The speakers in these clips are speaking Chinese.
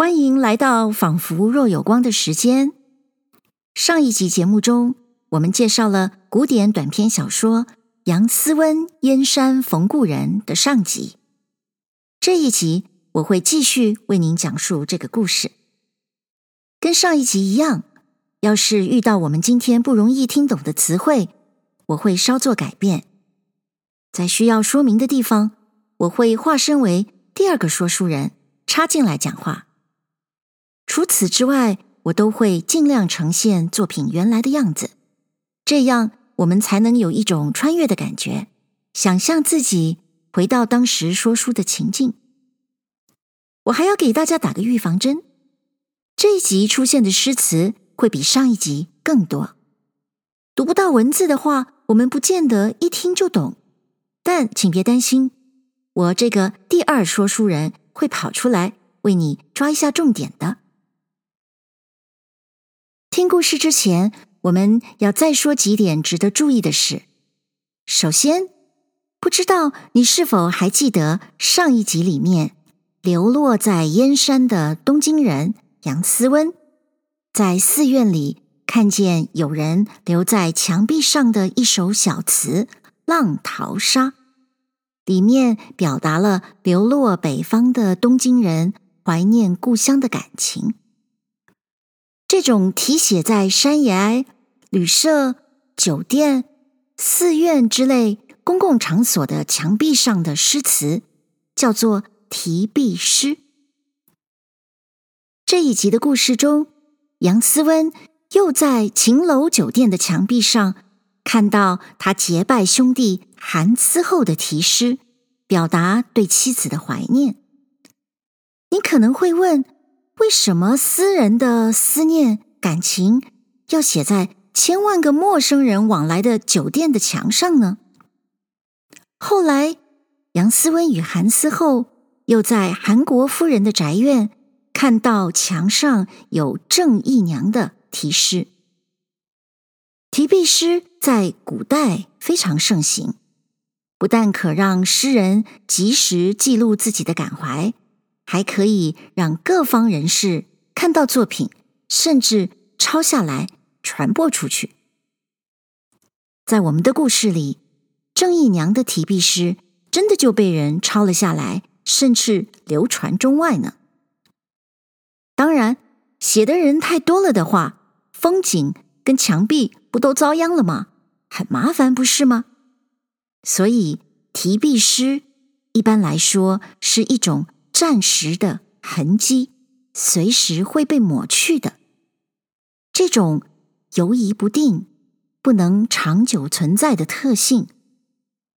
欢迎来到仿佛若有光的时间。上一集节目中，我们介绍了古典短篇小说《杨斯温燕山逢故人》的上集。这一集我会继续为您讲述这个故事。跟上一集一样，要是遇到我们今天不容易听懂的词汇，我会稍作改变。在需要说明的地方，我会化身为第二个说书人，插进来讲话。除此之外，我都会尽量呈现作品原来的样子，这样我们才能有一种穿越的感觉，想象自己回到当时说书的情境。我还要给大家打个预防针，这一集出现的诗词会比上一集更多。读不到文字的话，我们不见得一听就懂，但请别担心，我这个第二说书人会跑出来为你抓一下重点的。听故事之前，我们要再说几点值得注意的事。首先，不知道你是否还记得上一集里面流落在燕山的东京人杨思温，在寺院里看见有人留在墙壁上的一首小词《浪淘沙》，里面表达了流落北方的东京人怀念故乡的感情。这种题写在山崖、旅社、酒店、寺院之类公共场所的墙壁上的诗词，叫做题壁诗。这一集的故事中，杨思温又在秦楼酒店的墙壁上看到他结拜兄弟韩思后的题诗，表达对妻子的怀念。你可能会问，为什么私人的思念感情要写在千万个陌生人往来的酒店的墙上呢？后来，杨思温与韩思后又在韩国夫人的宅院看到墙上有郑义娘的题诗。题壁诗在古代非常盛行，不但可让诗人及时记录自己的感怀。还可以让各方人士看到作品，甚至抄下来传播出去。在我们的故事里，郑义娘的题壁诗真的就被人抄了下来，甚至流传中外呢。当然，写的人太多了的话，风景跟墙壁不都遭殃了吗？很麻烦，不是吗？所以，题壁诗一般来说是一种。暂时的痕迹，随时会被抹去的。这种游移不定、不能长久存在的特性，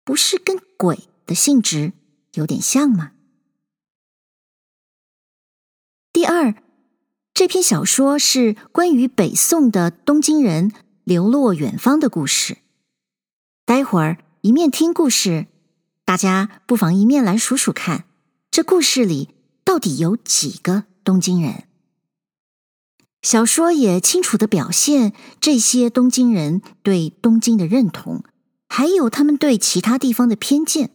不是跟鬼的性质有点像吗？第二，这篇小说是关于北宋的东京人流落远方的故事。待会儿一面听故事，大家不妨一面来数数看。这故事里到底有几个东京人？小说也清楚地表现这些东京人对东京的认同，还有他们对其他地方的偏见。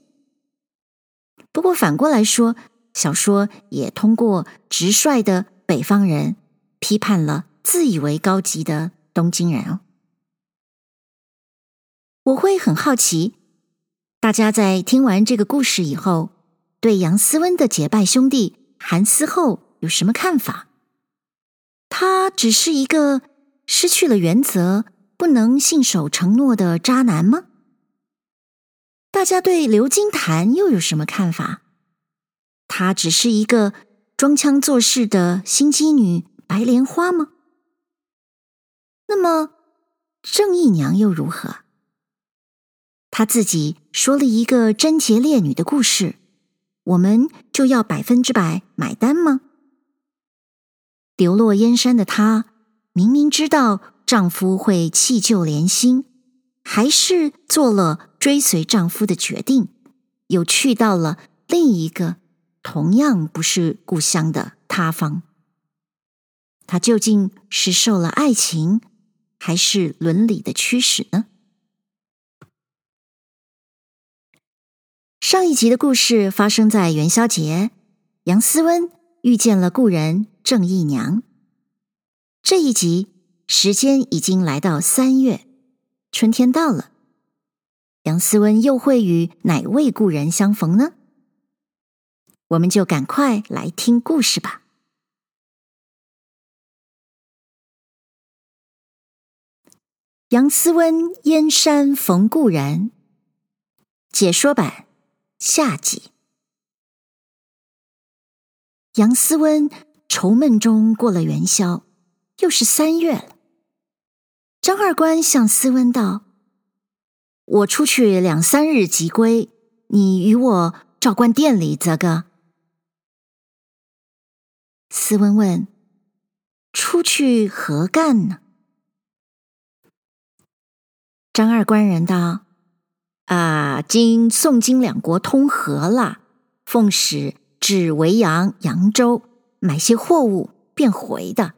不过反过来说，小说也通过直率的北方人批判了自以为高级的东京人哦。我会很好奇，大家在听完这个故事以后，对杨思温的结拜兄弟韩思厚有什么看法？他只是一个失去了原则、不能信守承诺的渣男吗？大家对刘金坛又有什么看法？她只是一个装腔作势的心机女白莲花吗？那么郑义娘又如何？她自己说了一个贞洁烈女的故事。我们就要百分之百买单吗？流落燕山的她，明明知道丈夫会弃旧连新，还是做了追随丈夫的决定，又去到了另一个同样不是故乡的他方。她究竟是受了爱情，还是伦理的驱使呢？上一集的故事发生在元宵节，杨思温遇见了故人郑义娘。这一集时间已经来到三月，春天到了，杨思温又会与哪位故人相逢呢？我们就赶快来听故事吧。杨思温燕山逢故人，解说版下集。杨思温愁闷中过了元宵，又是三月了。张二官向思温道：“我出去两三日即归，你与我照观店里则个。”思温问：“出去何干呢？”张二官人道：“啊，今宋金两国通和了，奉使至维扬、扬州买些货物，便回的。”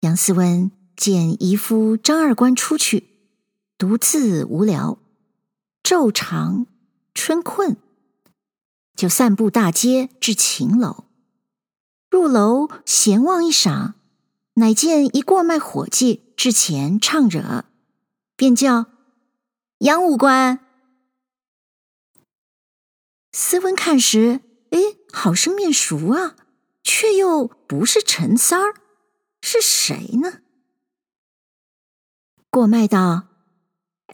杨思温见姨夫张二官出去，独自无聊，昼长春困，就散步大街至秦楼。入楼闲望一晌，乃见一过卖伙计至前唱着。便叫杨五官。斯温看时，哎，好生面熟啊，却又不是陈三儿，是谁呢？过卖道：“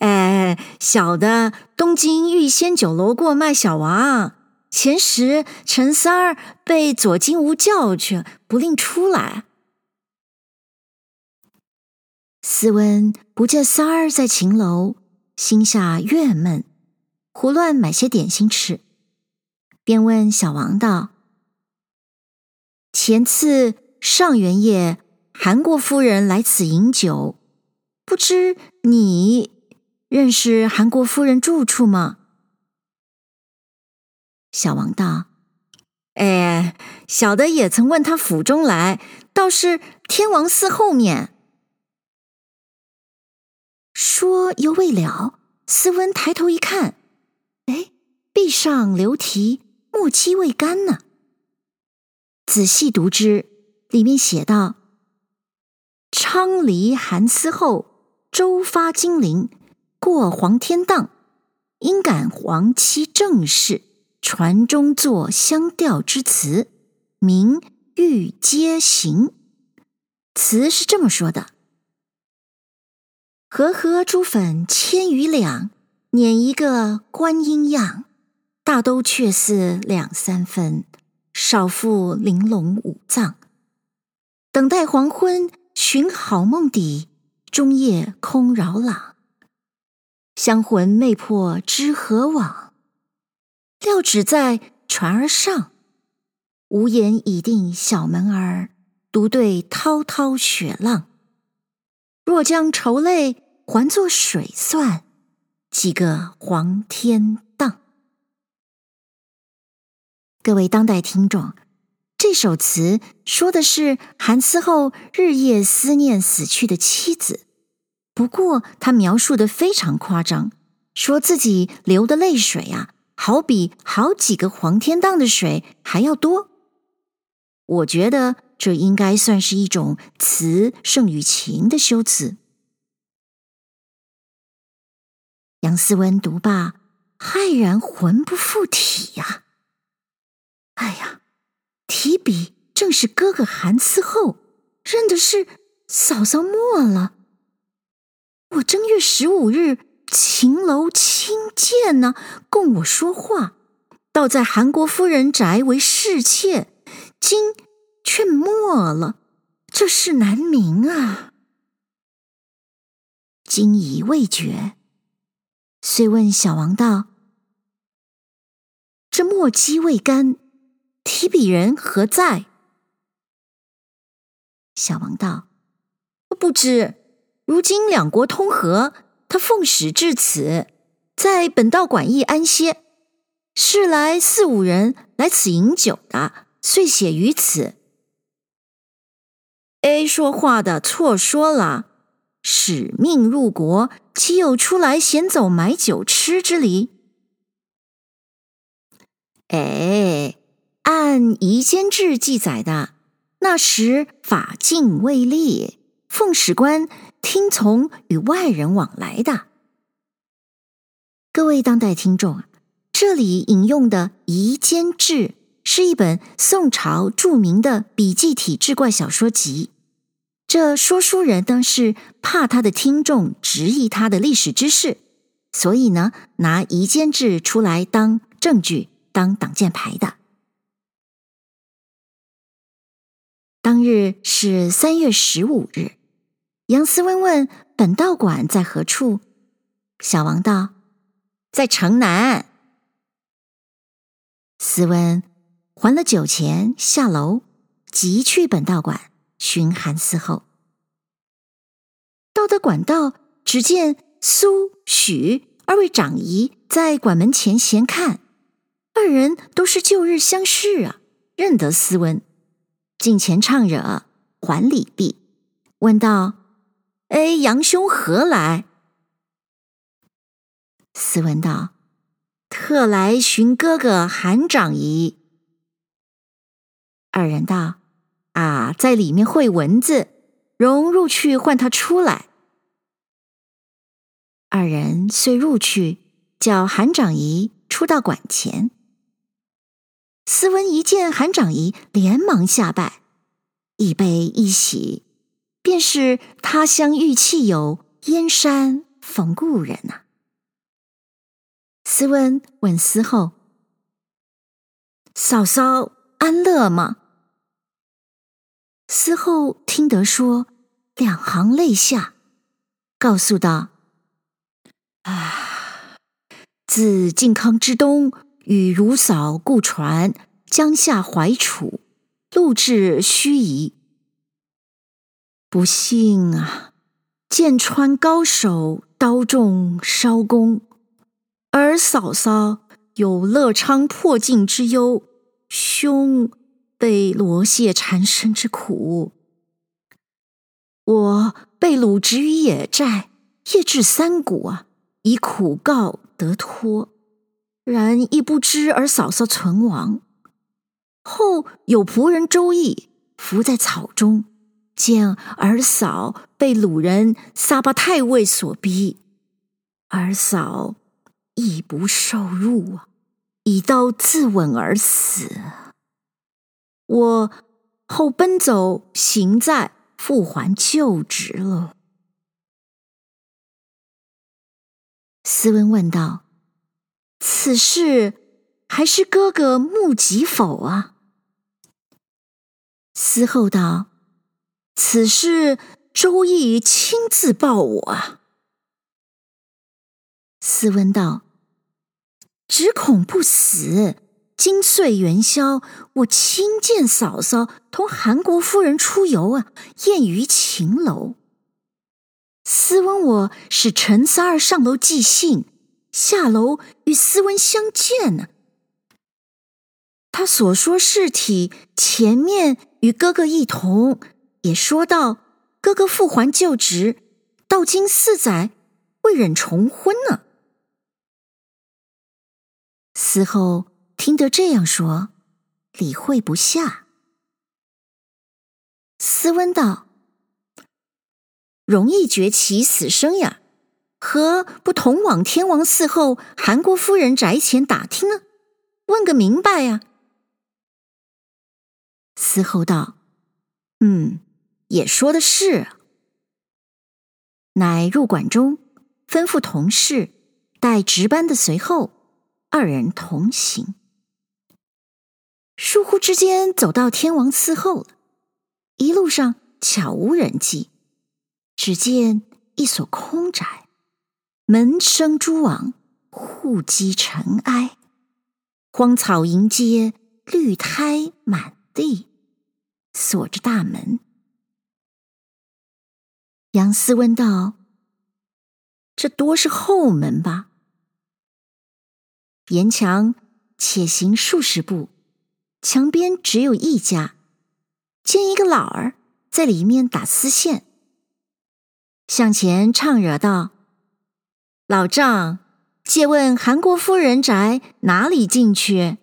哎，小的东京玉仙酒楼过卖小王，前时陈三儿被左金吾叫去，不令出来。”斯温不见三儿在秦楼，心下郁闷，胡乱买些点心吃，便问小王道：“前次上元夜，韩国夫人来此饮酒，不知你认识韩国夫人住处吗？”小王道：“哎，小的也曾问他府中来，倒是天王寺后面。”说犹未了，斯温抬头一看，哎，壁上留题“墨迹未干”呢。仔细读之，里面写道：“昌黎韩思后，周发金陵，过黄天荡，因感皇妻正事，传中作相调之词，名玉阶行。”词是这么说的。和合珠粉千余两，捻一个观音样，大都却似两三分，少负玲珑五脏。等待黄昏寻好梦底，终夜空扰朗。香魂魅魄知何往？料只在船儿上，无言已定小门儿，独对滔滔雪浪。若将愁泪还作水算，几个黄天荡。各位当代听众，这首词说的是韩思后日夜思念死去的妻子，不过他描述的非常夸张，说自己流的泪水啊，好比好几个黄天荡的水还要多。我觉得。这应该算是一种词胜于情的修辞。杨思温读罢，骇然魂不附体呀！哎呀，提笔正是哥哥韩思后，认的是嫂嫂没了。我正月十五日秦楼亲见呢，供我说话，倒在韩国夫人宅为侍妾，今。却没了，这事难明啊！惊疑未决，遂问小王道：“这墨迹未干，提笔人何在？”小王道：“不知，如今两国通和，他奉使至此，在本道馆驿安歇。是来四五人来此饮酒的，遂写于此。” A 说话的错说了，使命入国，岂有出来闲走买酒吃之理？哎，按《夷坚志》记载的，那时法禁未立，奉使官听从与外人往来的。各位当代听众啊，这里引用的《夷坚志》是一本宋朝著名的笔记体志怪小说集。这说书人当是怕他的听众质疑他的历史知识，所以呢，拿《夷坚志》出来当证据、当挡箭牌的。当日是三月十五日，杨思温问本道馆在何处，小王道。在城南，思温还了酒钱，下楼即去本道馆寻韩思后。到得馆道，只见苏、许二位长姨在馆门前闲看，二人都是旧日相识啊，认得斯文，近前唱惹，还礼毕，问道：“哎，杨兄何来？”斯文道：“特来寻哥哥韩长姨。”二人道：“啊，在里面会文字，容入去唤他出来。”二人遂入去，叫韩长仪出到馆前。斯文一见韩长仪，连忙下拜，一悲一喜，便是他乡遇契友，燕山逢故人呐、啊。思温问思后：“嫂嫂安乐吗？”思后听得说，两行泪下，告诉道：“啊，自靖康之冬，与汝嫂故传江夏淮楚，路至盱眙，不幸啊，剑川高手刀中烧弓。”而嫂嫂有乐昌破境之忧，兄被罗谢缠身之苦。我被掳职于野寨，夜至三鼓啊，以苦告得脱。然亦不知儿嫂嫂存亡。后有仆人周易伏在草中，见儿嫂被鲁人撒巴太尉所逼，儿嫂。亦不受辱啊！以刀自刎而死。我后奔走行在，复还旧职了。斯温问道：“此事还是哥哥目击否啊？”思后道：“此事周易亲自报我啊。”思温道：“只恐不死。今岁元宵，我亲见嫂嫂同韩国夫人出游啊，宴于秦楼。斯温我使陈三儿上楼寄信，下楼与斯温相见呢。他所说事体，前面与哥哥一同，也说到哥哥复还旧职，到今四载，未忍重婚呢。”死后听得这样说，理会不下。思温道：“容易决其死生呀，何不同往天王寺后韩国夫人宅前打听呢？问个明白呀。”思后道：“嗯，也说的是。”乃入馆中，吩咐同事带值班的随后。二人同行，疏忽之间走到天王寺后了。一路上悄无人迹，只见一所空宅，门生蛛网，户积尘埃，荒草垠阶，绿苔满地，锁着大门。杨思问道：“这多是后门吧？”沿墙且行数十步，墙边只有一家，见一个老儿在里面打丝线。向前唱惹道：“老丈，借问韩国夫人宅哪里进去？”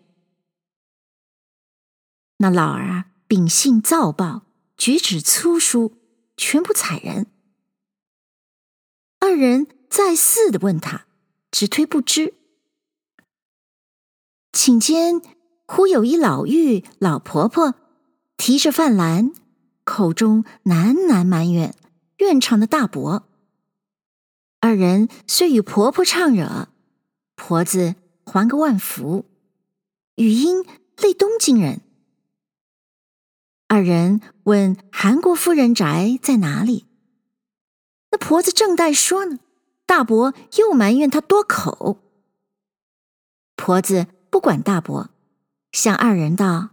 那老儿秉性躁暴，举止粗疏，全不睬人。二人再四的问他，只推不知。顷间，忽有一老妪、老婆婆提着饭篮，口中喃喃埋怨院唱的大伯。二人遂与婆婆唱惹，婆子还个万福，语音类东京人。二人问韩国夫人宅在哪里，那婆子正待说呢，大伯又埋怨她多口。婆子不管大伯，向二人道：“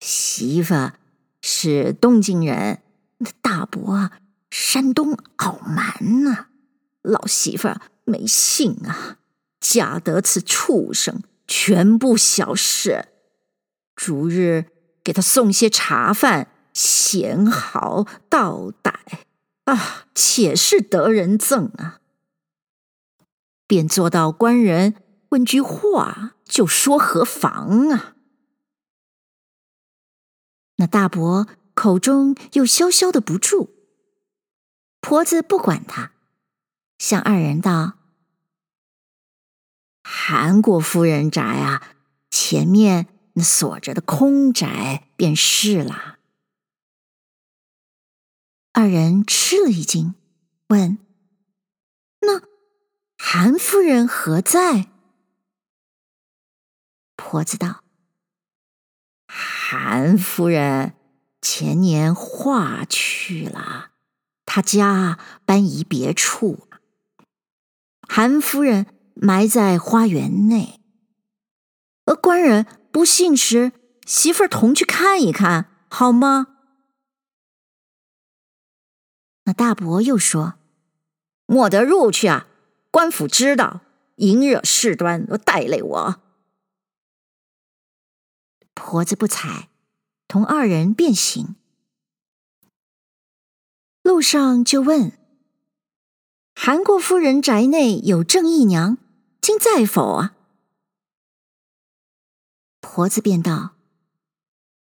媳妇是东京人，那大伯山东傲蛮呐、老媳妇没姓啊，嫁得此畜生，全不小事。逐日。”给他送些茶饭，贤豪道歹啊，且是得人憎啊！便做到官人问句话，就说何妨啊？那大伯口中又萧萧的不住，婆子不管他，向二人道：“韩国夫人宅啊，前面那。”锁着的空宅便是了。二人吃了一惊，问：“那韩夫人何在？”婆子道：“韩夫人前年化去了，她家搬移别处，韩夫人埋在花园内，而官人。”不信时，媳妇儿同去看一看，好吗？那大伯又说：“莫得入去啊！官府知道，引惹事端，带累我。”婆子不睬，同二人便行。路上就问：“韩国夫人宅内有正义娘，今在否啊？”婆子便道：“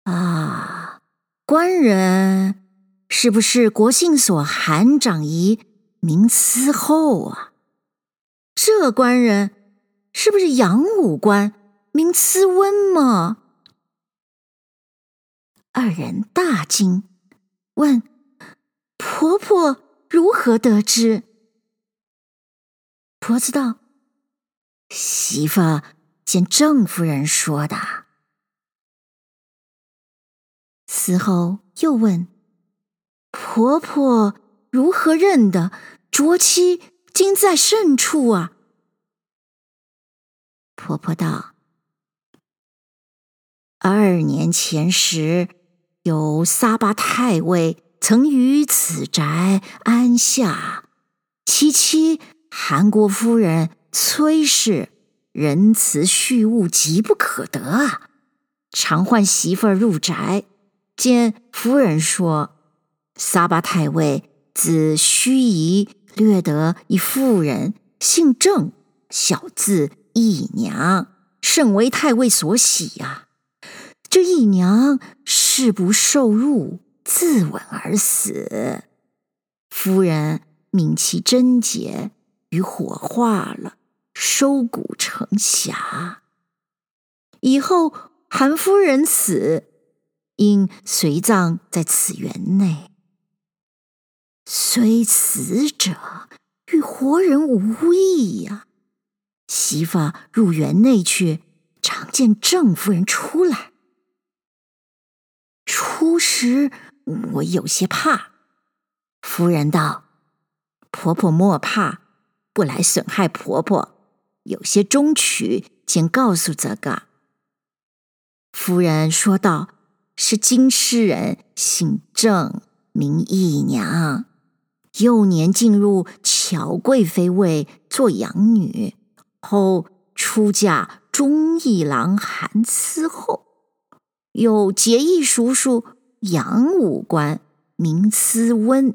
啊，官人是不是国姓所韩长仪名思后啊？这官人是不是杨武官名思温吗？”二人大惊，问婆婆如何得知？婆子道：“媳妇。”见郑夫人说的。嗣后又问婆婆如何认得卓妻今在甚处啊？婆婆道：二年前时，有撒巴太尉曾于此宅安下，其妻韩国夫人崔氏。仁慈恤物急不可得啊！常唤媳妇儿入宅，见夫人说：“撒巴太尉自盱眙掠得一妇人，姓郑，小字义娘，甚为太尉所喜呀、啊。这义娘誓不受辱，自刎而死。夫人命其贞节，与火化了。”收骨成匣，以后韩夫人死，应随葬在此园内。虽死者与活人无异呀。媳妇入园内去，常见郑夫人出来。初时我有些怕，夫人道：“婆婆莫怕，不来损害婆婆。”有些中曲，请告诉这个。夫人说道：“是京师人，姓郑，名义娘。幼年进入乔贵妃位，做养女，后出嫁忠义郎韩伺候。有结义叔叔杨武官，名思温。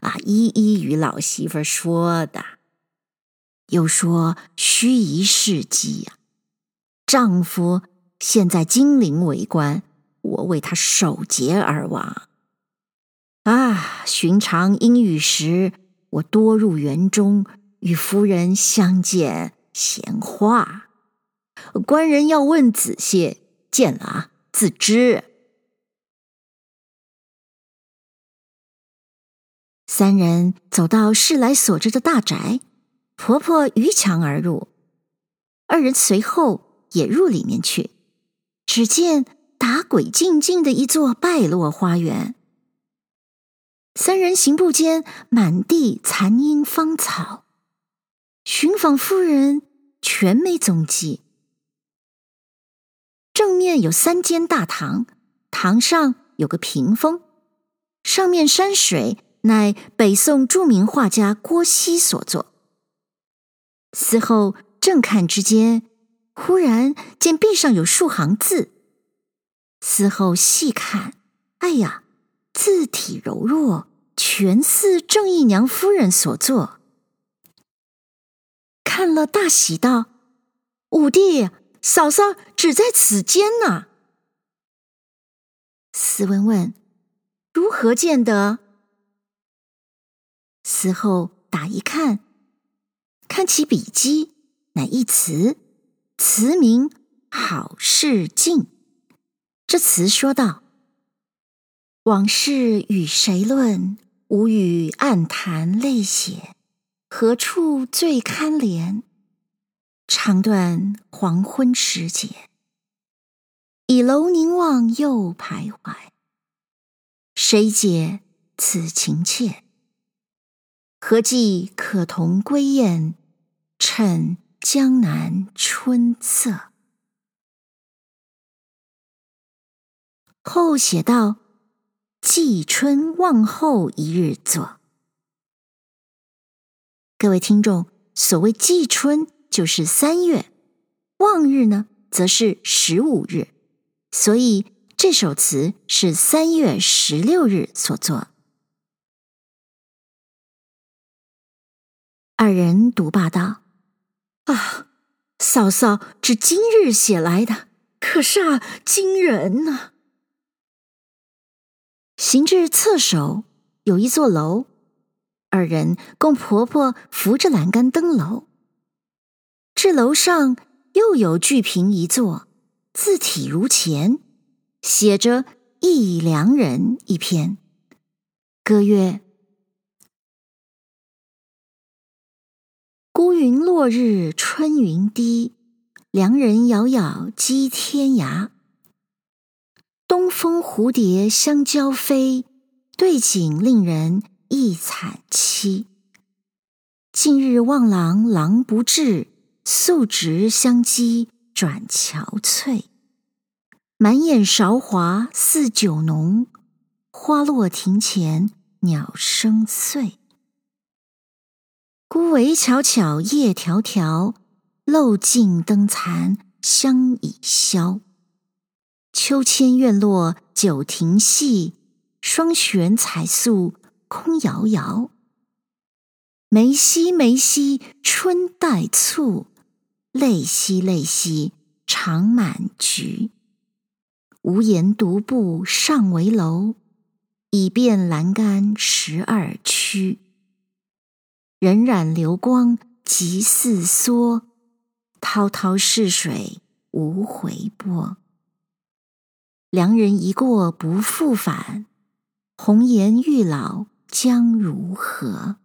啊，一一与老媳妇说的。”又说盱眙事迹呀，丈夫现在金陵为官，我为他守节而亡。啊，寻常阴雨时，我多入园中与夫人相见闲话。官人要问仔细，见了啊，自知。三人走到世来所着的大宅，婆婆逾墙而入，二人随后也入里面去。只见打鬼静静的一座败落花园。三人行步间，满地残樱芳草，寻访夫人全没踪迹。正面有三间大堂，堂上有个屏风，上面山水乃北宋著名画家郭熙所作。嗣后正看之间，忽然见壁上有数行字，嗣后细看，哎呀！字体柔弱，全似正义娘夫人所作。看了大喜道：“五弟，嫂嫂只在此间呢。”斯文问：“如何见得？”嗣后打一看，看其笔迹，乃一词，词名“好事近”。这词说道。往事与谁论？吾语暗弹泪血，何处最堪怜？长断黄昏时节，倚楼凝望又徘徊。谁解此情切？何计可同归雁？趁江南春色。后写道。季春望后一日作。各位听众，所谓季春就是三月，望日呢则是十五日，所以这首词是三月十六日所作。二人独霸道：“啊，嫂嫂只今日写来的，可煞惊人呐、！”行至侧首，有一座楼，二人共婆婆扶着栏杆登楼。这楼上又有巨屏一座，字体如前，写着“忆良人”一篇，歌曰：“孤云落日春云低，良人遥遥寄天涯。”东风蝴蝶相交飞，对景令人忆惨凄。近日望郎郎不至，素直相羁转憔悴。满眼韶华似酒浓，花落庭前鸟声碎。孤围悄悄夜迢迢，漏尽灯残香已消。秋千院落酒亭细，双悬彩素空遥遥。梅溪梅溪春带醋，泪兮泪兮长满局。无言独步上围楼，已变阑干十二曲。荏苒流光急似梭，滔滔逝水无回波。良人一过不复返，红颜欲老将如何？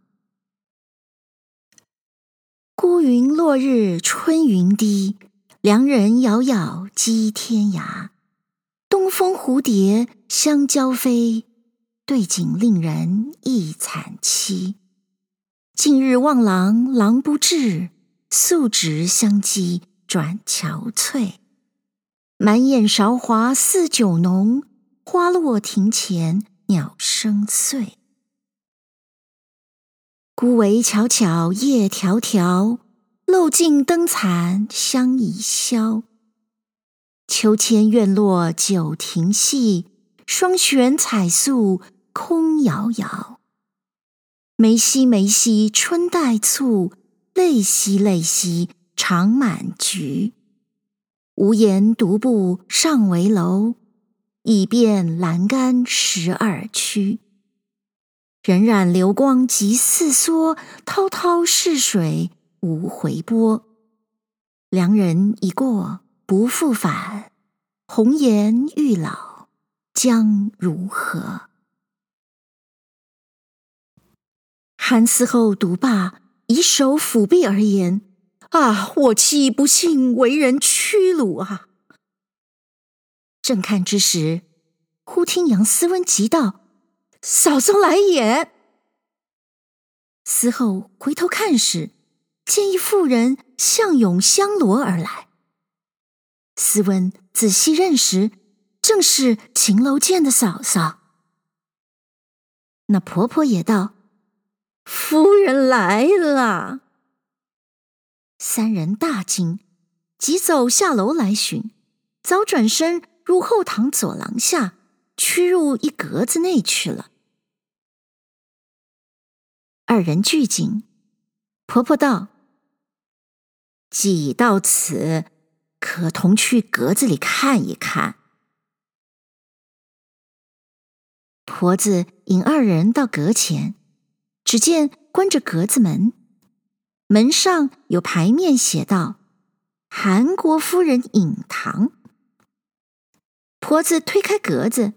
孤云落日春云低，良人遥遥寄天涯。东风蝴蝶相交飞，对景令人忆惨凄。近日望郎郎不至，素直相羁转憔悴。满眼韶华似酒浓，花落庭前鸟声碎。孤围悄悄夜迢迢，漏尽灯残香已消。秋千院落酒亭细，双悬彩素空遥遥。梅溪梅溪春带醋，泪兮泪兮长满局。无言独步上危楼，已遍栏杆十二曲。荏苒流光急似梭，滔滔逝水无回波。良人已过不复返，红颜欲老将如何？韩嗣后读罢，以手抚臂而言。啊！我妻不幸为人屈辱啊！正看之时，忽听杨思温急道：“嫂嫂来也！”思后回头看时，见一妇人向拥香罗而来。思温仔细认时，正是秦楼监的嫂嫂。那婆婆也道：“夫人来了。”三人大惊，急走下楼来寻，早转身入后堂左廊下，屈入一格子内去了。二人俱惊，婆婆道：“既已到此，可同去阁子里看一看。”婆子引二人到阁前，只见关着阁子门。门上有牌面写道：“韩国夫人隐堂。”婆子推开阁子，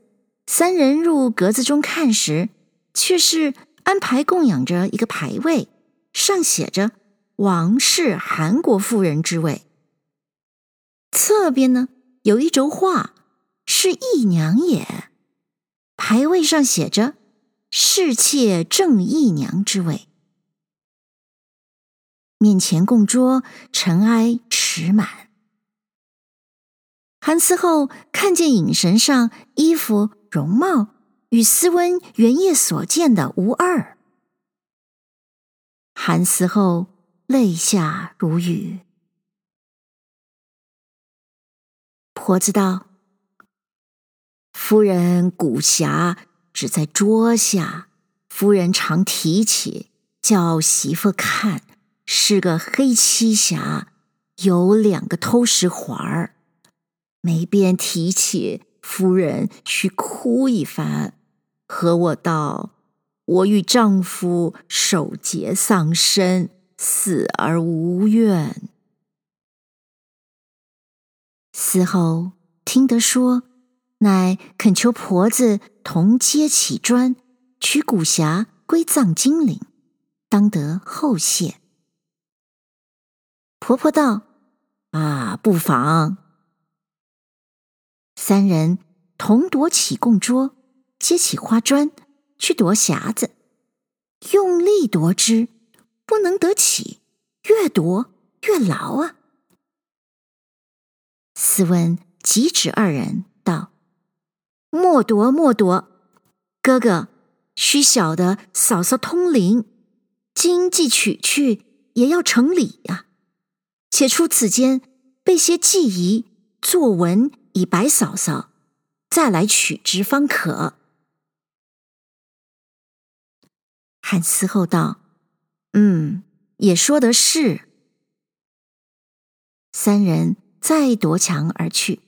三人入阁子中看时，却是安排供养着一个牌位，上写着“王氏韩国夫人”之位。侧边呢有一轴画，是义娘也。牌位上写着“侍妾正义娘”之位。面前供桌，尘埃池满。韩思后看见影神上衣服容貌与斯温原夜所见的无二，韩死后泪下如雨。婆子道：“夫人骨匣只在桌下，夫人常提起，叫媳妇看。”是个黑漆匣，有两个偷食环儿，没便提起。夫人须哭一番，和我道：“我与丈夫守节丧身，死而无怨。”死后听得说，乃恳求婆子同接起砖，取骨匣归葬金陵，当得后谢。婆婆道：“啊，不妨。”三人同夺起供桌，接起花砖去夺匣子，用力夺之，不能得起，越夺越牢啊！斯文急止二人道：“莫夺，莫夺！哥哥须晓得嫂嫂通灵，今既取去，也要成礼呀。”且出此间备些祭仪，作文以白嫂嫂，再来取之方可。韩嗣后道：“嗯，也说得是。”三人再夺墙而去，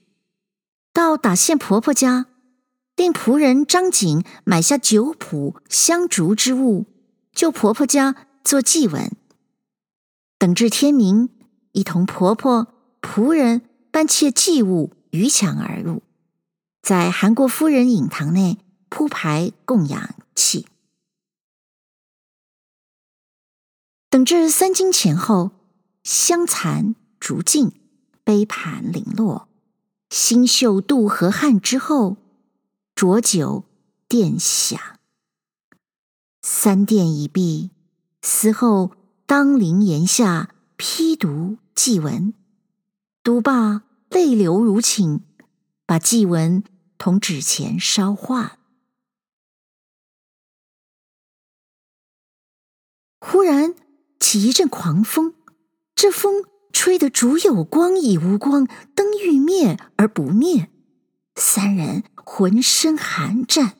到打线婆婆家，令仆人张景买下酒谱、香烛之物，就婆婆家做祭文，等至天明。一同婆婆、仆人搬切祭物逾墙而入，在韩国夫人隐堂内铺排供养器。等至三更前后，香残烛尽，杯盘零落，星宿渡河汉之后，浊酒殿响，三殿已毕，死后当陵檐下批读。祭文读罢，泪流如倾，把祭文同纸钱烧化。忽然起一阵狂风，这风吹得烛有光已无光，灯欲灭而不灭，三人浑身寒战。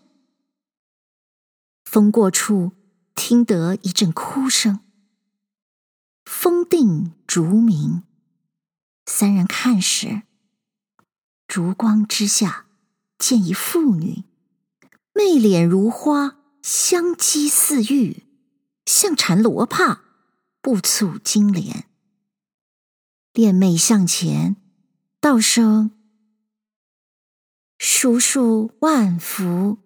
风过处，听得一阵哭声。风定烛明，三人看时，烛光之下，见一妇女，媚脸如花，香肌似玉，像缠罗帕，步蹙金莲，恋媚向前，道声：“叔叔万福。”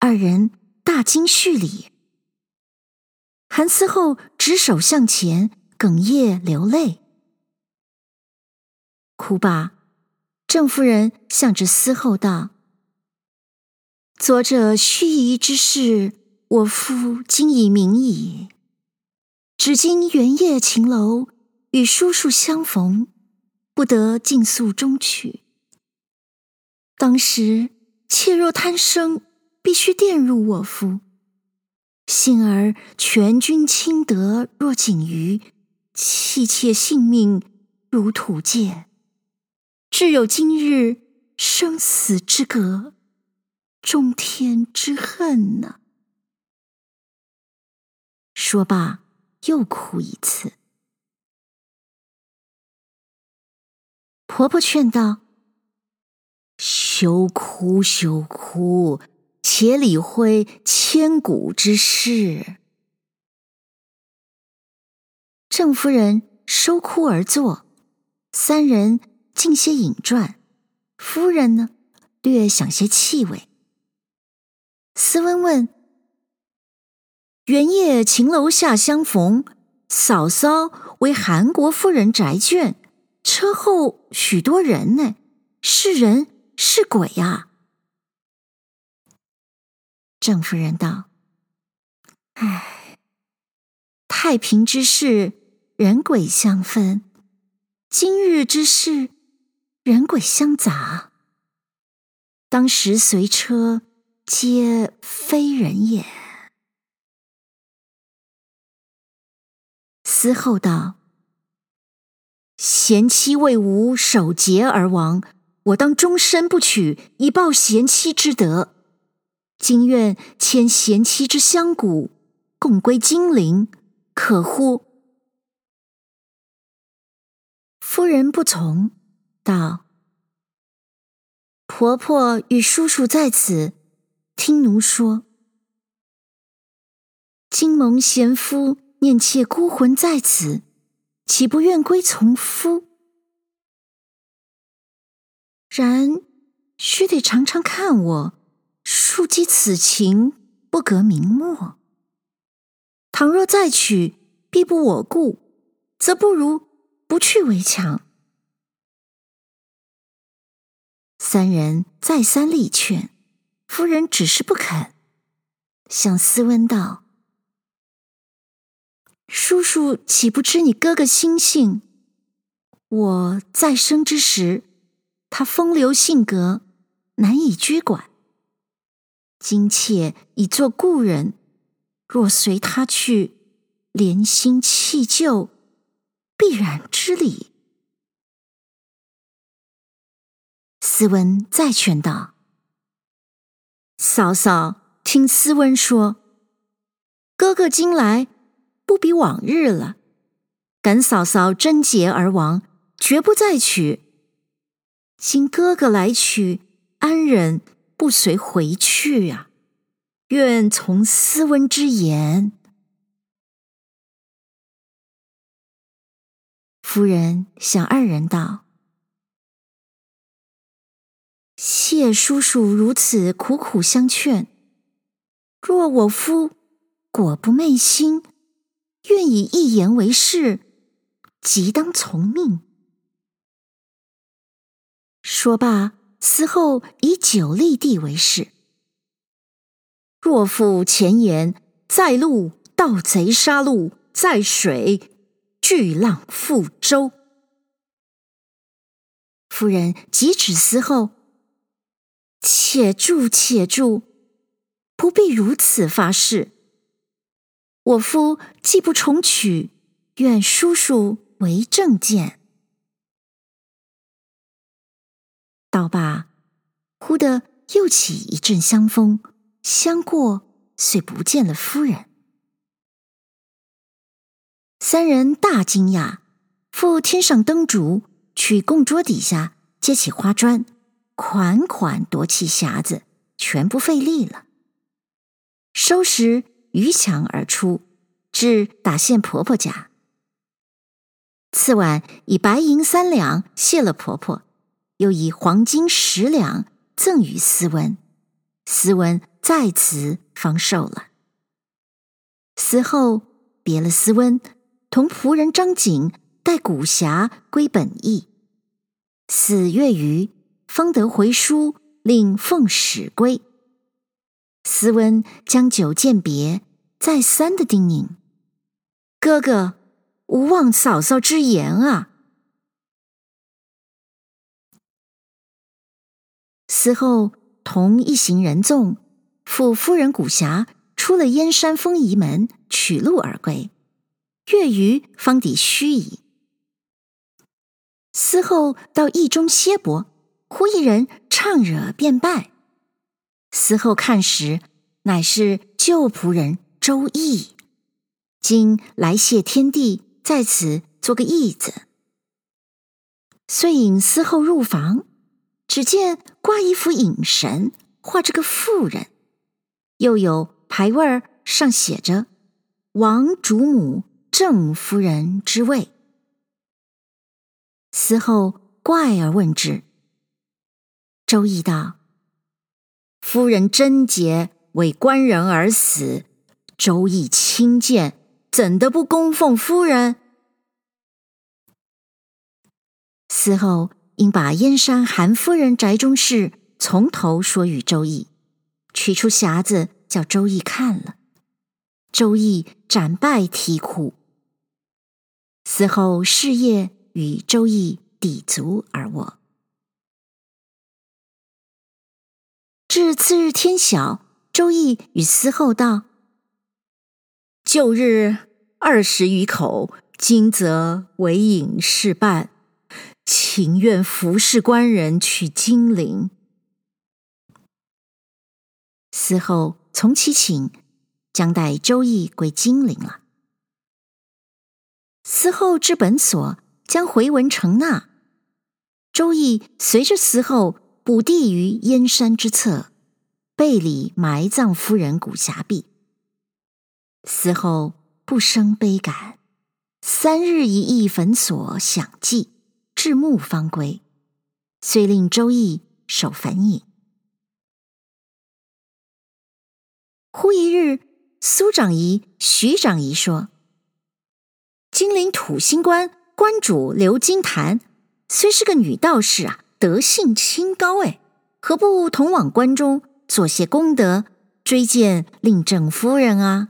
二人大惊续礼。韩思后执手向前，哽咽流泪。哭罢，郑夫人向着思后道：“昨者须詒之事，我夫今已明矣。只今元夜秦楼与叔叔相逢，不得尽诉衷曲。当时妾若贪生，必须玷辱我夫。”幸而全军亲德若锦鱼，弃妾性命如土芥。至有今日生死之隔，终天之恨呐！说罢，又哭一次。婆婆劝道：“休哭，休哭。”且理会千古之事。郑夫人收哭而坐，三人进些饮饌。夫人呢，略想些气味。斯温问：“元夜秦楼下相逢，嫂嫂为韩国夫人宅眷，车后许多人呢，是人是鬼呀？”郑夫人道：“唉，太平之事，人鬼相分；今日之事，人鬼相杂。当时随车皆非人也。”思后道：“贤妻为吾守节而亡，我当终身不娶，以报贤妻之德。”今愿牵贤妻之香骨，共归金陵，可乎？夫人不从，道：“婆婆与叔叔在此，听奴说。今蒙贤夫念妾孤魂在此，岂不愿归从夫？然须得常常看我。”庶几此情，不隔明没。倘若再娶，必不我顾，则不如不去为强。三人再三力劝，夫人只是不肯。向思温道：“叔叔岂不知你哥哥心性？我再生之时，他风流性格，难以拘管。”今妾已做故人，若随他去，怜新弃旧，必然之理。斯温再劝道：“嫂嫂，听斯温说，哥哥今来不比往日了。感嫂嫂贞洁而亡，绝不再娶。今哥哥来娶，安忍？”不随回去呀、啊，愿从斯温之言。夫人向二人道：“谢叔叔如此苦苦相劝，若我夫果不昧心，愿以一言为誓，即当从命。”说罢。思后以酒立地为誓，若负前言，在路盗贼杀戮，在水巨浪覆舟。夫人即止思后，且住且住，不必如此发誓。我夫既不重娶，愿叔叔为正见。道罢，忽的又起一阵香风，香过，遂不见了夫人。三人大惊讶，复添上灯烛，去供桌底下接起花砖，款款夺起匣子，全不费力了。收拾逾墙而出，至打线婆婆家。次晚以白银三两谢了婆婆，又以黄金十两赠与斯温，斯温在此方寿了。死后别了斯温，同仆人张景带古匣归本邑。四月余，方得回书，令奉使归。斯温将酒饯别，再三的叮咛：“哥哥，勿忘嫂嫂之言啊！”死后同一行人纵，赴夫人古峡，出了燕山封仪门，取路而归。月余方抵盱眙。思后到驿中歇泊，忽一人唱惹便拜。嗣后看时，乃是旧仆人周易，今来谢天地，在此做个义子。遂引嗣后入房，只见挂一幅影神，画着个妇人，又有牌位上写着“王主母郑夫人”之位。嗣后怪而问之，周易道。夫人贞洁，为官人而死，周易轻贱，怎得不供奉夫人？死后应把燕山韩夫人宅中事从头说与周易，取出匣子叫周易看了，周易斩拜啼哭。死后事业与周易抵足而卧。至次日天晓，周易与司后道：“旧日二十余口，今则唯引试办，情愿服侍官人去金陵。”司后从其请，将带周易归金陵了。司后至本所，将回文呈纳。周易随着司后。卜地于燕山之侧，背里埋葬夫人古匣毕。嗣后不生悲感，三日一诣坟所享祭，至暮方归。遂令周易守坟隐。忽一日，苏长仪、徐长仪说：“金陵土星官官主刘金坛，虽是个女道士啊。”德性清高，哎，何不同往关中做些功德，追荐令正夫人啊？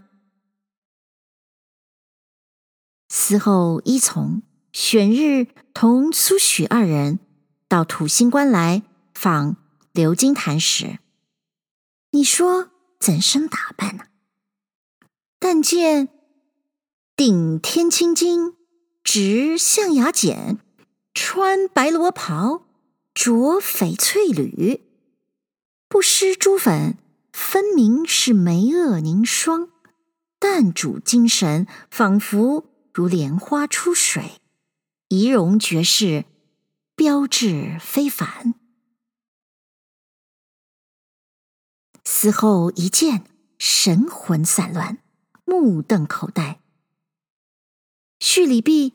嗣后依从，选日同苏许二人到土星关来访刘金坛时，你说怎生打扮呢？但见顶天青巾，执象牙剪，穿白罗袍。着翡翠履，不施朱粉，分明是眉顎凝霜。淡主精神，仿佛如莲花出水，仪容绝世，标致非凡。死后一见，神魂散乱，目瞪口呆。叙礼毕。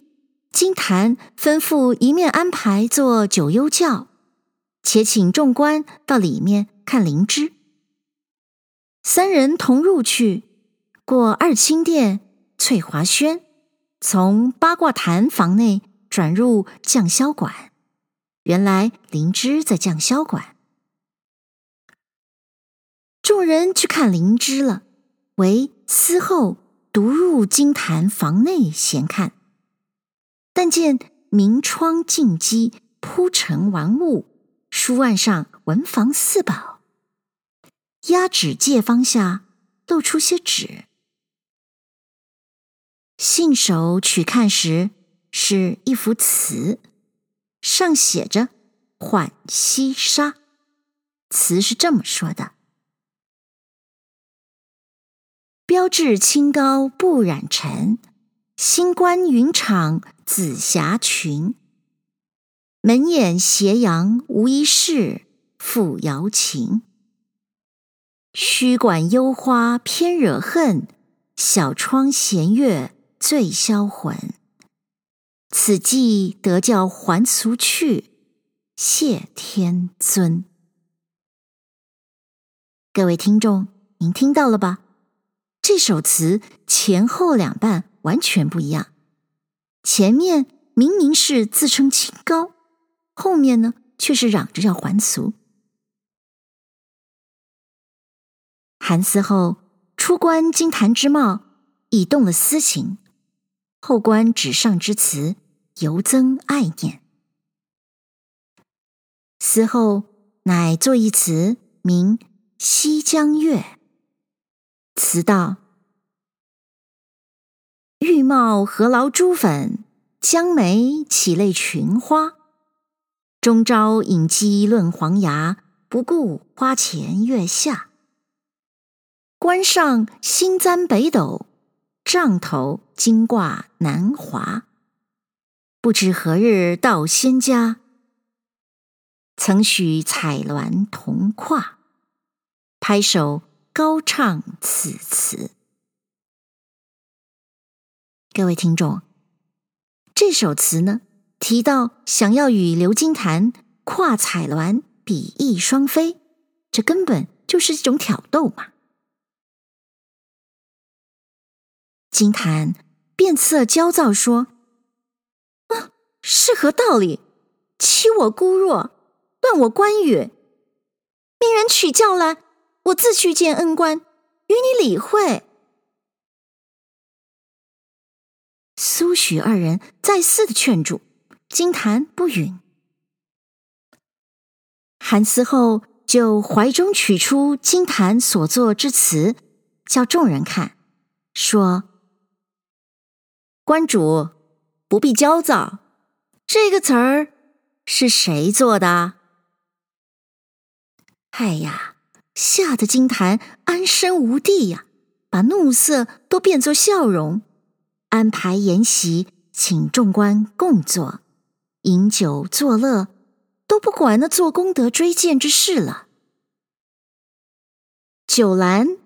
金坛吩咐一面安排做九幽轿，且请众官到里面看灵芝。三人同入去，过二清殿、翠华轩，从八卦坛房内转入降霄馆。原来灵芝在降霄馆，众人去看灵芝了，唯司后独入金坛房内闲看。但见明窗净几，铺陈玩物，书案上文房四宝，压纸借方下露出些纸。信手取看时，是一幅词，上写着“浣溪沙”。词是这么说的：“标致清高不染尘。”星官云场紫霞群，门掩斜阳无一事，复瑶琴。虚管幽花偏惹恨，小窗闲月最销魂。此际得教还俗去，谢天尊。各位听众，您听到了吧？这首词前后两半完全不一样，前面明明是自称清高，后面呢却是嚷着要还俗。韩思后出关金坛之貌，已动了私情；后官纸上之词，犹增爱念。思后乃作一词，名《西江月》。词道：玉貌何劳朱粉，江眉岂类群花。终朝饮鸡论黄牙，不顾花前月下。关上新簪北斗，帐头金挂南华。不知何日到仙家，曾许彩鸾同跨，拍手高唱此词。各位听众，这首词呢，提到想要与刘金坛跨彩鸾比翼双飞，这根本就是一种挑逗嘛。金坛变色焦躁说：“啊，是何道理？欺我孤弱，断我关羽，命人取轿来，我自去见恩官，与你理会。”苏许二人再四的劝住，金坛不允。韩思后就怀中取出金坛所作之词，叫众人看，说。观主不必焦躁，这个词儿是谁做的？哎呀，吓得金坛安身无地呀，把怒色都变作笑容，安排筵席，请众官共坐，饮酒作乐，都不管那做功德追荐之事了。酒阑，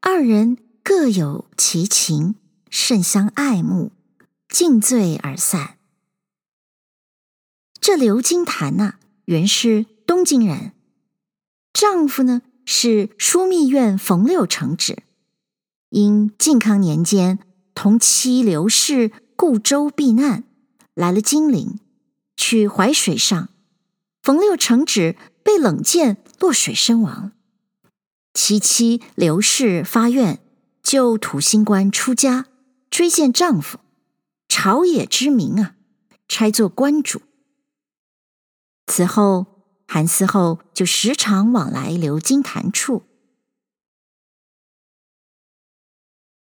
二人各有其情，甚相爱慕。尽醉而散。这刘金坛呐、原是东京人，丈夫呢是枢密院冯六成子，因靖康年间同妻刘氏故州避难，来了金陵，去淮水上，冯六成子被冷箭落水身亡。其妻刘氏发愿，就土星官出家追荐丈夫。朝野之名啊，差做官主。此后，韩思后就时常往来刘金坛处。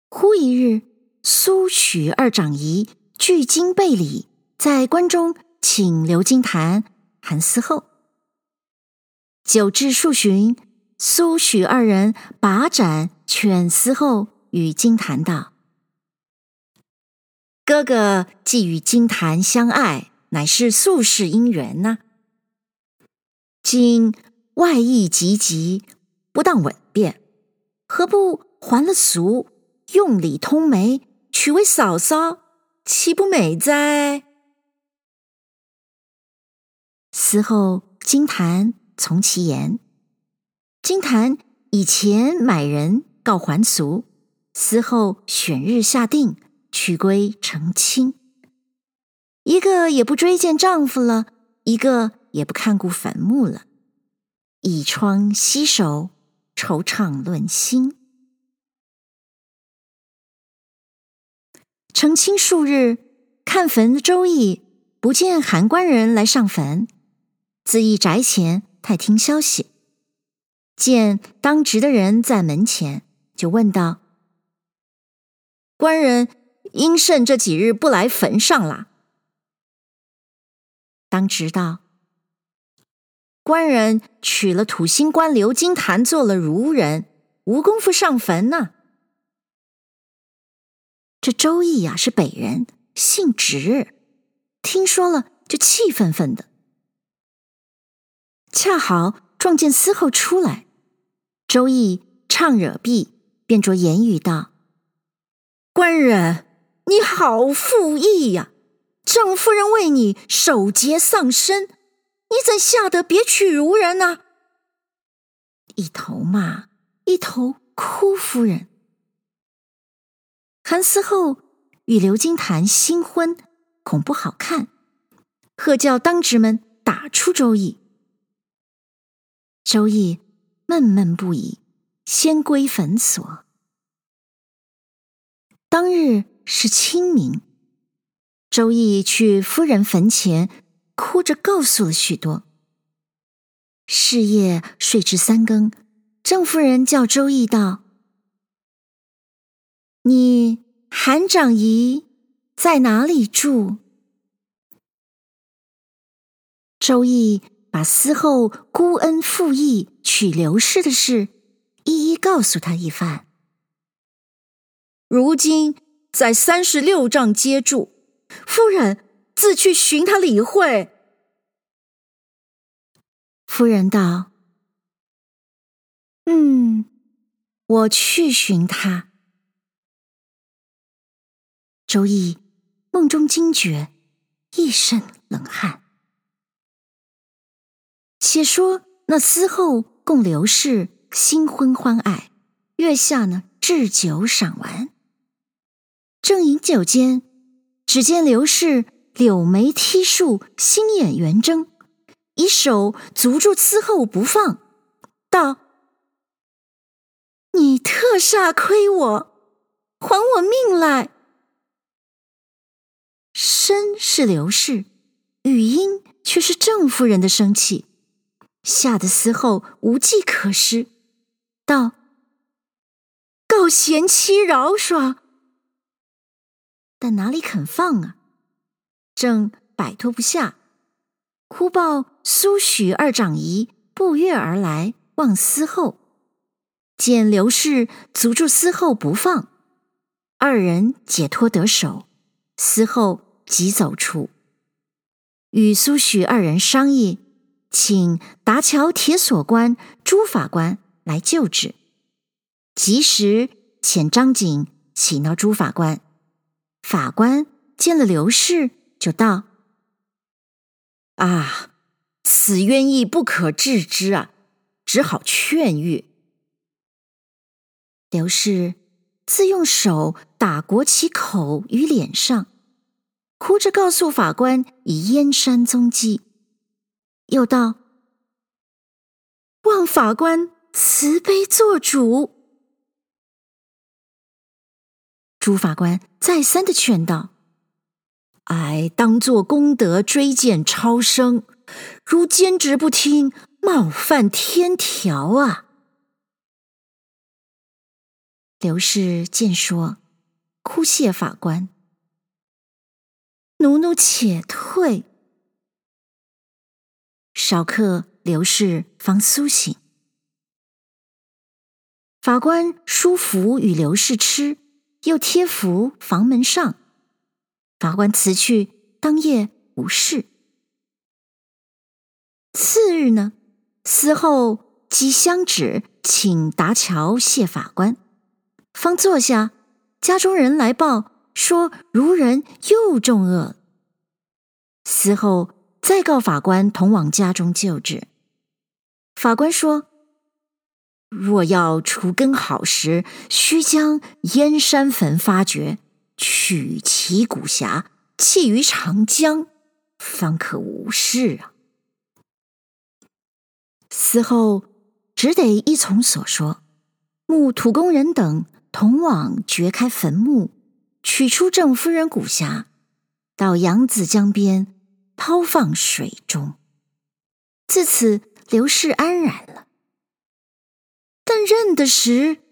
忽一日，苏许二长仪聚精备礼，在关中请刘金坛、韩思后。久至数旬，苏许二人把盏劝思后与金坛道。哥哥既与金坛相爱，乃是宿世姻缘呐、今外意急急，不当稳便，何不还了俗，用礼通媒，娶为嫂嫂，岂不美哉？思后金坛从其言。金坛以前买人告还俗，思后选日下定。取归成亲，一个也不追见丈夫了，一个也不看顾坟墓了，倚窗携手，惆怅论心。成亲数日，看坟的周易，不见函官人来上坟，自忆宅前太听消息，见当值的人在门前，就问道：“官人。”因甚这几日不来坟上啦？当值道，官人娶了土星官刘金坛做了孺人，无功夫上坟呢。这周易呀、是北人，姓直，听说了就气愤愤的，恰好撞见司后出来。周易怅惹避，便着言语道：“官人，你好负义呀！郑夫人为你守节丧身，你怎吓得别去如人呢？”一头骂，一头哭夫人。韩司后与刘金谈新婚，恐不好看，喝叫当值们打出周易。周易。闷闷不已，先归坟所。当日是清明，周易去夫人坟前，哭着告诉了许多。是夜睡至三更，郑夫人叫周易道：“你韩长仪在哪里住？”周易。把司后孤恩负义娶刘氏的事一一告诉他一番。如今在三十六丈接住，夫人自去寻他理会。夫人道：“嗯，我去寻他。”周易梦中惊觉，一身冷汗。且说那司后共刘氏新婚欢爱，月下呢置酒赏玩，正饮酒间，只见刘氏柳眉剔竖，星眼圆睁，以手足住司后不放，道：“你特煞亏我，还我命来！”身是刘氏，语音却是郑夫人的生气。吓得司后无计可施，道：“告贤妻饶耍。”但哪里肯放啊？正摆脱不下，忽报苏许二长仪步月而来，望司后，见刘氏阻住司后不放，二人解脱得手，司后即走出，与苏许二人商议。请达桥铁锁官朱法官来救治，及时遣张景启闹朱法官。法官见了刘氏，就道：“啊，此冤意不可置之啊，只好劝谕。”刘氏自用手打国旗口与脸上，哭着告诉法官以燕山踪迹。又道：“望法官慈悲做主。”朱法官再三的劝道：“哎，当做功德追荐超生，如坚持不听，冒犯天条啊！”刘氏见说，哭谢法官：“奴奴且退。”少客，刘氏方苏醒。法官书符与刘氏吃，又贴符房门上。法官辞去，当夜无事。次日呢，司后即相旨，请达桥谢法官。方坐下，家中人来报说，如人又中恶。司后。再告法官同往家中救治。法官说：“若要除根好时，须将燕山坟发掘，取其骨匣，弃于长江，方可无事啊。”死后只得依从所说，募土工人等同往掘开坟墓，取出郑夫人骨匣，到扬子江边。抛放水中，自此刘氏安然了。但认得时，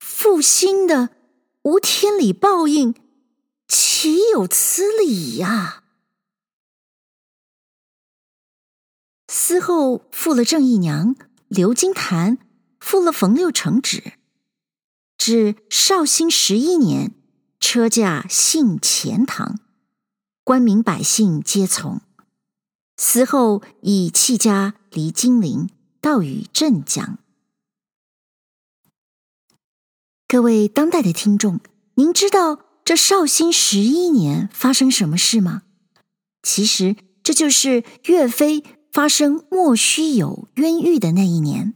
负心的无天理报应，岂有此理呀？司后负了郑姨娘，刘金坛负了冯六成旨，至绍兴十一年，车驾幸钱塘。官民百姓皆从，死后以戚家离金陵，到与镇江。各位当代的听众，您知道这绍兴十一年发生什么事吗？其实这就是岳飞发生莫须有冤狱的那一年。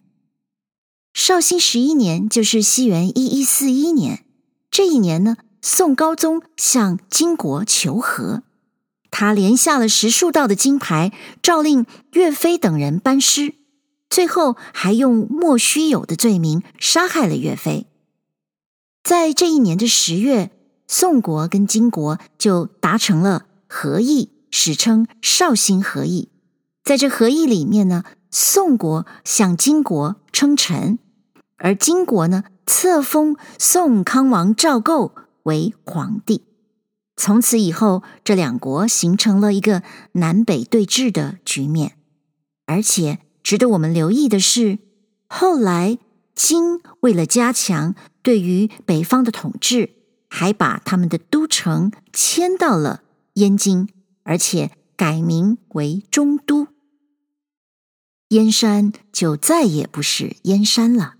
绍兴十一年就是西元一一四一年。这一年呢，宋高宗向金国求和，他连下了十数道的金牌，诏令岳飞等人班师，最后还用莫须有的罪名杀害了岳飞。在这一年的十月，宋国跟金国就达成了和议，史称绍兴和议。在这和议里面呢，宋国向金国称臣。而金国呢，册封宋康王赵构为皇帝。从此以后，这两国形成了一个南北对峙的局面。而且值得我们留意的是，后来金为了加强对于北方的统治，还把他们的都城迁到了燕京，而且改名为中都。燕山就再也不是燕山了。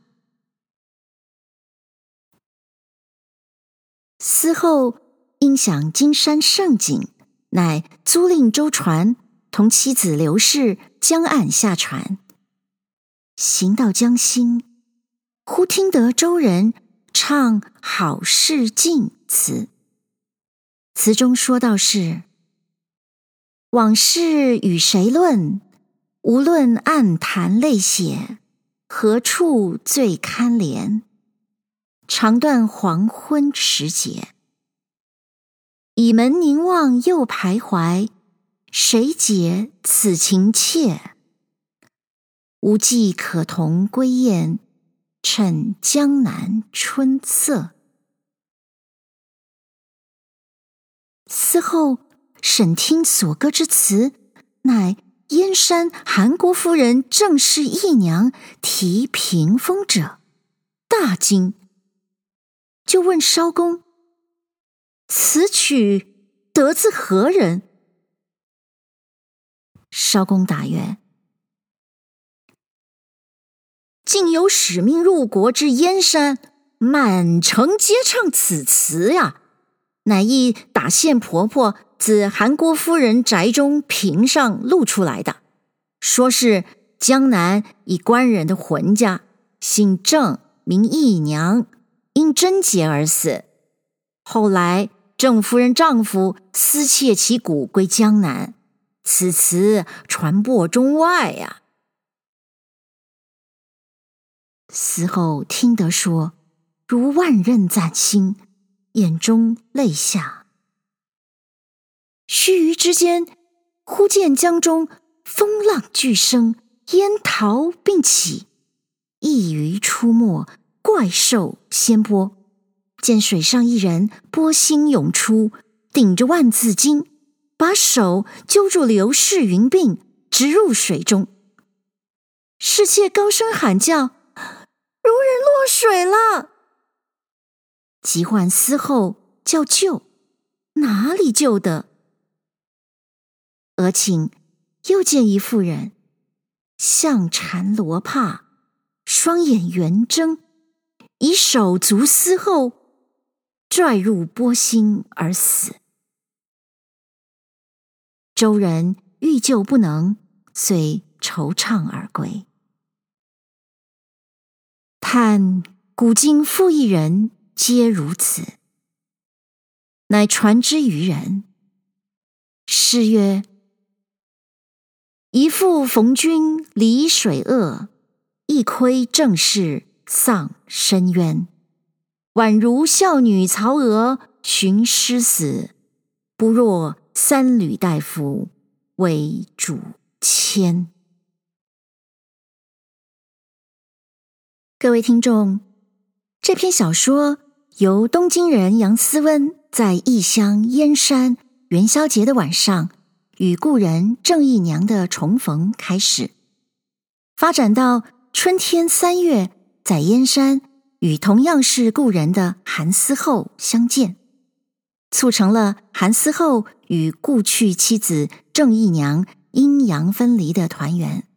嗣后因享金山胜景，乃租赁舟船，同妻子刘氏江岸下船。行到江心，忽听得舟人唱《好事近》词，词中说道是：“往事与谁论？无论暗谈泪血，何处最堪怜？”长断黄昏时节，倚门凝望又徘徊，谁解此情切？无计可同归雁，趁江南春色。嗣后审听所歌之词，乃燕山韩国夫人郑氏义娘题屏风者，大惊。就问艄公：“此曲得自何人？”艄公答曰：“竟有使命入国之燕山，满城皆唱此词呀！乃一打线婆婆自韩国夫人宅中屏上录出来的，说是江南一官人的浑家，姓郑，名义娘。”因贞洁而死，后来郑夫人丈夫私窃其骨归江南，此词传播中外呀、啊。嗣后听得说，如万仞斩心，眼中泪下。须臾之间，忽见江中风浪巨生，烟涛并起，一鱼出没。怪兽掀波，见水上一人波心涌出，顶着万字经，把手揪住刘氏云鬓，直入水中。侍妾高声喊叫：“如人落水了！”急唤嗣后叫救，哪里救得？俄顷又见一妇人，项缠罗帕，双眼圆睁。以手足嗣后，拽入波心而死。周人欲救不能，遂惆怅而归。叹古今负一人，皆如此。乃传之于人。诗曰：“一父逢君离水恶，一窥郑氏。”丧深渊，宛如孝女曹娥寻师死，不若三闾大夫为主迁。各位听众，这篇小说由东京人杨思温在异乡燕山元宵节的晚上与故人郑义娘的重逢开始，发展到春天三月。在燕山与同样是故人的韩思后相见，促成了韩思后与故去妻子郑义娘阴阳分离的团圆。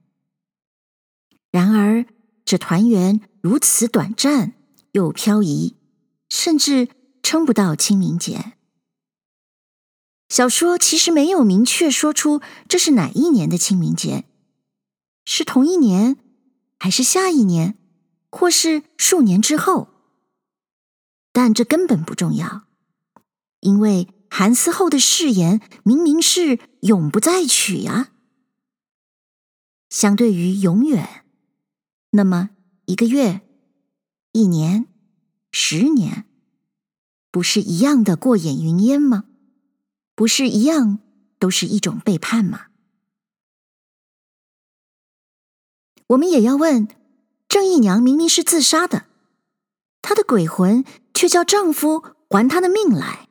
然而，这团圆如此短暂又飘移，甚至撑不到清明节。小说其实没有明确说出这是哪一年的清明节，是同一年，还是下一年，或是数年之后？但这根本不重要，因为韩思后的誓言明明是永不再娶呀。相对于永远，那么一个月、一年、十年，不是一样的过眼云烟吗？不是一样，都是一种背叛吗？我们也要问：郑姨娘明明是自杀的，她的鬼魂却叫丈夫还她的命来，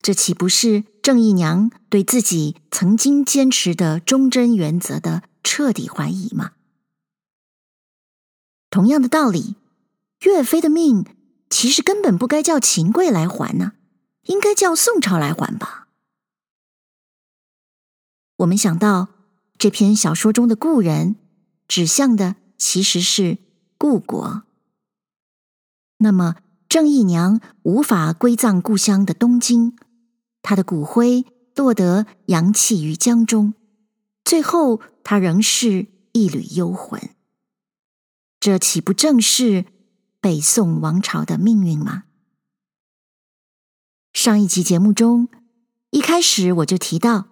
这岂不是郑姨娘对自己曾经坚持的忠贞原则的彻底怀疑吗？同样的道理，岳飞的命其实根本不该叫秦桧来还呢。应该叫宋朝来还吧。我们想到这篇小说中的故人，指向的其实是故国。那么郑姨娘无法归葬故乡的东京，她的骨灰落得扬弃于江中，最后她仍是一缕幽魂。这岂不正是北宋王朝的命运吗？上一集节目中，一开始我就提到，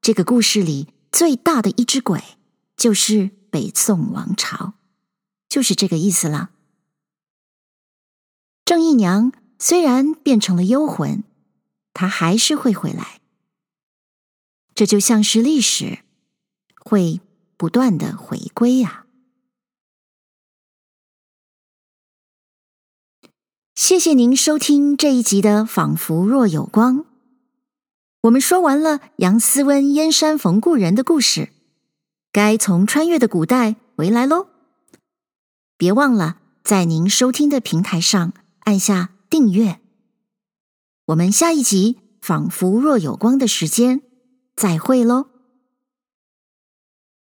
这个故事里最大的一只鬼就是北宋王朝，就是这个意思了。郑姨娘虽然变成了幽魂，她还是会回来。这就像是历史会不断的回归呀。谢谢您收听这一集的《仿佛若有光》。我们说完了杨思温燕山逢故人的故事，该从穿越的古代回来喽。别忘了在您收听的平台上按下订阅。我们下一集《仿佛若有光》的时间再会喽。